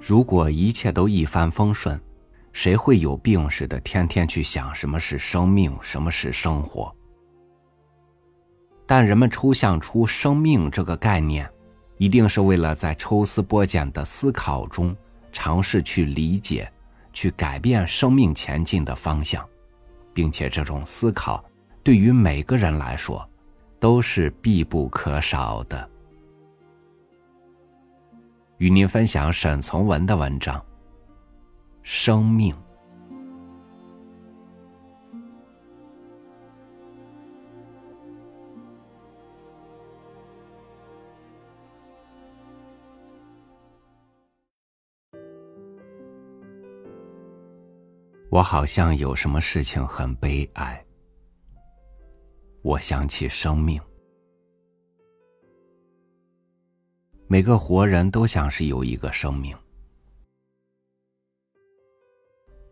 如果一切都一帆风顺，谁会有病似的天天去想什么是生命，什么是生活？但人们抽象出生命这个概念，一定是为了在抽丝剥茧的思考中，尝试去理解、去改变生命前进的方向，并且这种思考对于每个人来说都是必不可少的。与您分享沈从文的文章。生命，我好像有什么事情很悲哀。我想起生命，每个活人都像是有一个生命。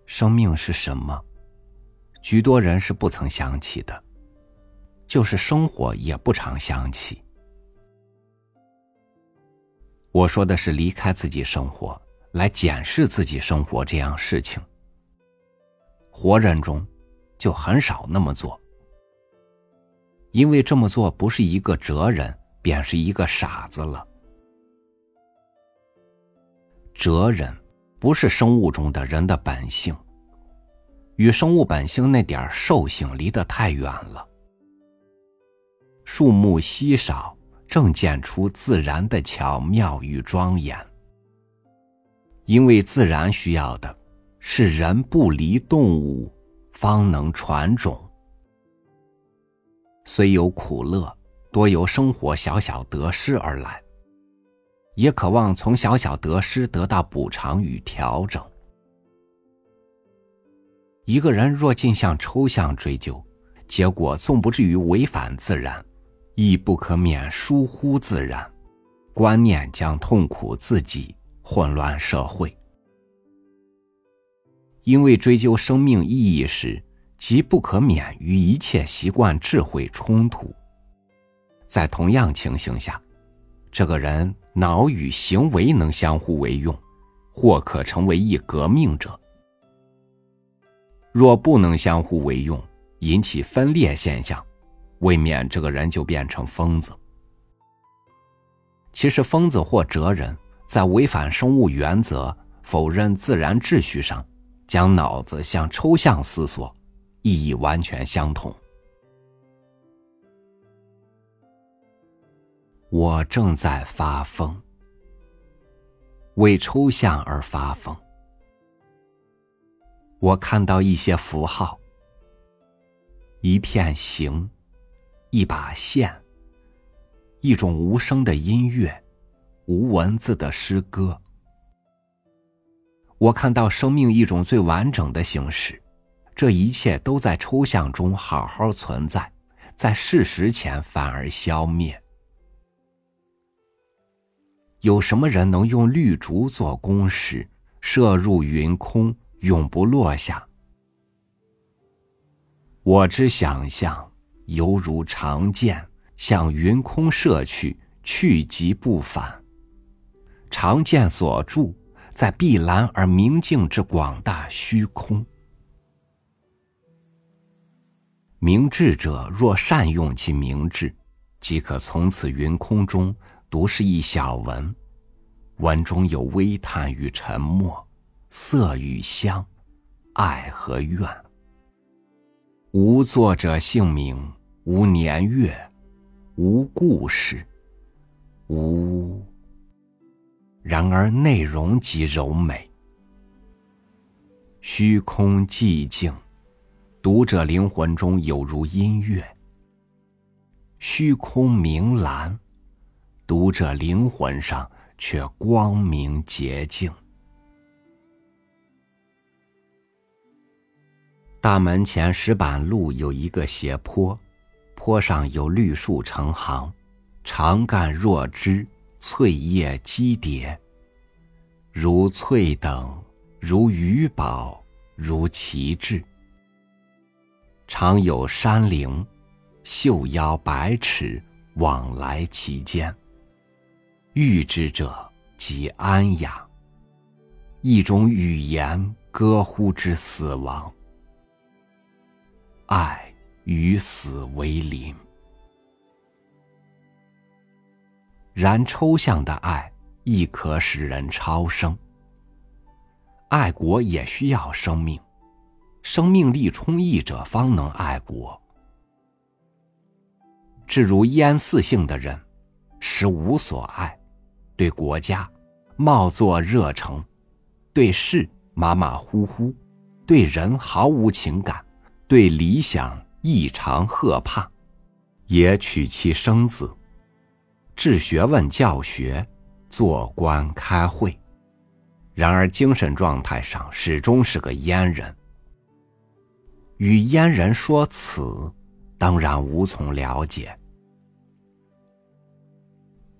生命是什么？许多人是不曾想起的，就是生活也不常想起。我说的是离开自己生活来检视自己生活这样事情。活人中就很少那么做，因为这么做不是一个哲人，便是一个傻子了。哲人。不是生物中的人的本性，与生物本性那点兽性离得太远了。树木稀少，正见出自然的巧妙与庄严。因为自然需要的，是人不离动物，方能传种。虽有苦乐，多由生活小小得失而来。也渴望从小小得失得到补偿与调整。一个人若尽向抽象追究，结果纵不至于违反自然，亦不可免疏忽自然，观念将痛苦自己，混乱社会。因为追究生命意义时，即不可免与一切习惯智慧冲突。在同样情形下。这个人脑与行为能相互为用，或可成为一革命者；若不能相互为用，引起分裂现象，未免这个人就变成疯子。其实，疯子或哲人，在违反生物原则、否认自然秩序上，将脑子向抽象思索，意义完全相同。我正在发疯，为抽象而发疯。我看到一些符号，一片形，一把线，一种无声的音乐，无文字的诗歌。我看到生命一种最完整的形式，这一切都在抽象中好好存在，在事实前反而消灭。有什么人能用绿竹做弓矢，射入云空，永不落下？我之想象，犹如长剑向云空射去，去即不返。长剑所著，在碧蓝而明净之广大虚空。明智者若善用其明智，即可从此云空中。读是一小文，文中有微叹与沉默，色与香，爱和怨。无作者姓名，无年月，无故事，无。然而内容极柔美。虚空寂静，读者灵魂中有如音乐。虚空明蓝。读者灵魂上却光明洁净。大门前石板路有一个斜坡，坡上有绿树成行，长干若枝，翠叶积叠，如翠等，如鱼宝，如旗帜。常有山灵，袖腰百尺，往来其间。遇之者即安养，一种语言歌呼之死亡。爱与死为邻，然抽象的爱亦可使人超生。爱国也需要生命，生命力充溢者方能爱国。至如烟四性的人，实无所爱，对国家貌作热诚，对事马马虎虎，对人毫无情感。对理想异常贺怕，也娶妻生子，治学问教学，做官开会。然而精神状态上始终是个阉人。与阉人说此，当然无从了解。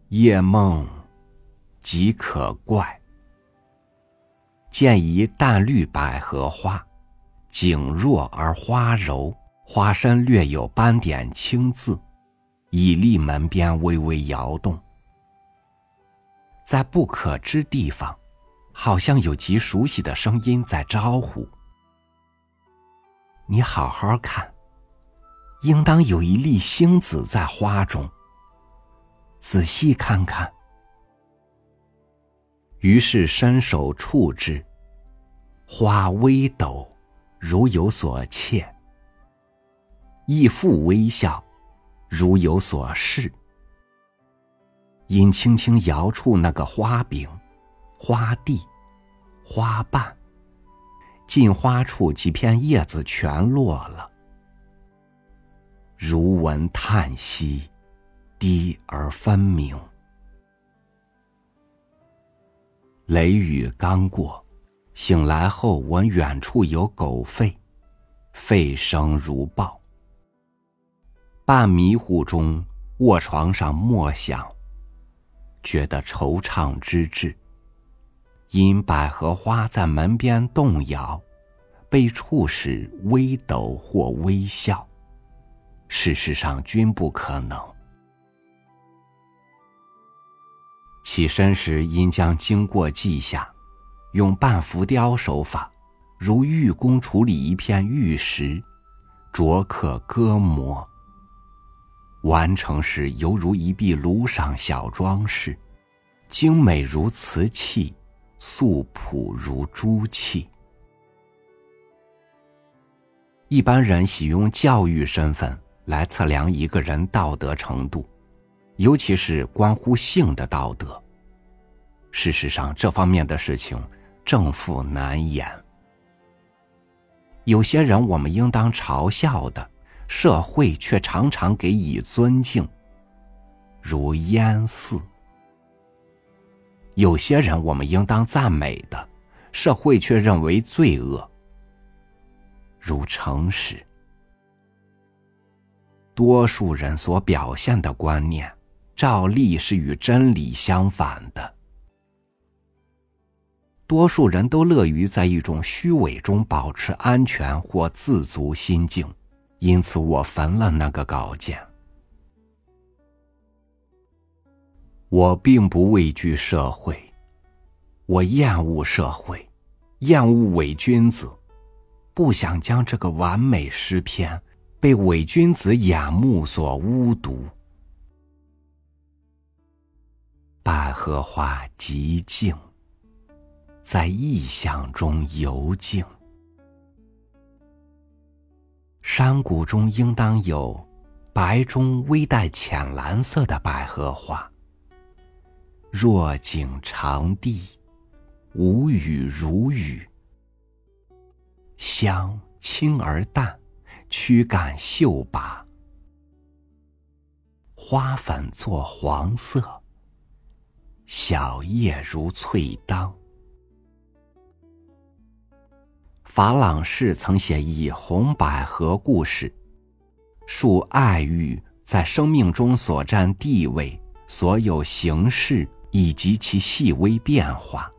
夜梦极可怪，见一淡绿百合花。景弱而花柔，花身略有斑点青渍，倚立门边微微摇动。在不可知地方，好像有极熟悉的声音在招呼。你好好看，应当有一粒星子在花中。仔细看看。于是伸手触之，花微抖。如有所切，亦复微笑，如有所示。因轻轻摇触那个花柄、花蒂、花瓣，近花处几片叶子全落了。如闻叹息，低而分明。雷雨刚过。醒来后，闻远处有狗吠，吠声如豹。半迷糊中，卧床上默想，觉得惆怅之至。因百合花在门边动摇，被触时微抖或微笑，事实上均不可能。起身时，应将经过记下。用半浮雕手法，如玉工处理一片玉石，琢刻割磨。完成时犹如一壁炉上小装饰，精美如瓷器，素朴如朱器。一般人喜用教育身份来测量一个人道德程度，尤其是关乎性的道德。事实上，这方面的事情。正负难言。有些人我们应当嘲笑的，社会却常常给予尊敬，如燕四；有些人我们应当赞美的，社会却认为罪恶，如诚实。多数人所表现的观念，照例是与真理相反的。多数人都乐于在一种虚伪中保持安全或自足心境，因此我焚了那个稿件。我并不畏惧社会，我厌恶社会，厌恶伪君子，不想将这个完美诗篇被伪君子眼目所污渎。百合花极静。在意象中游静，山谷中应当有白中微带浅蓝色的百合花。若景长地，无雨如雨，香清而淡，驱赶秀拔，花粉作黄色，小叶如翠当。法朗士曾写一红百合故事，述爱欲在生命中所占地位、所有形式以及其细微变化。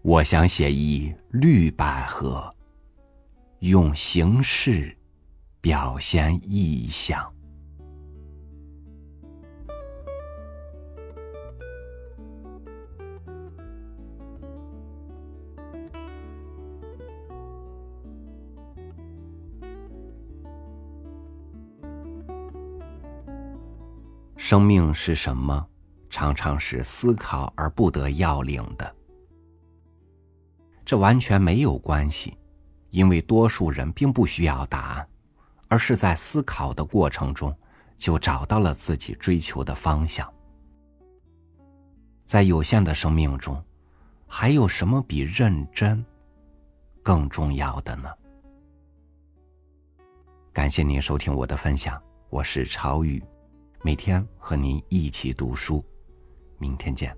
我想写一绿百合，用形式表现意象。生命是什么？常常是思考而不得要领的。这完全没有关系，因为多数人并不需要答案，而是在思考的过程中就找到了自己追求的方向。在有限的生命中，还有什么比认真更重要的呢？感谢您收听我的分享，我是超宇，每天和您一起读书，明天见。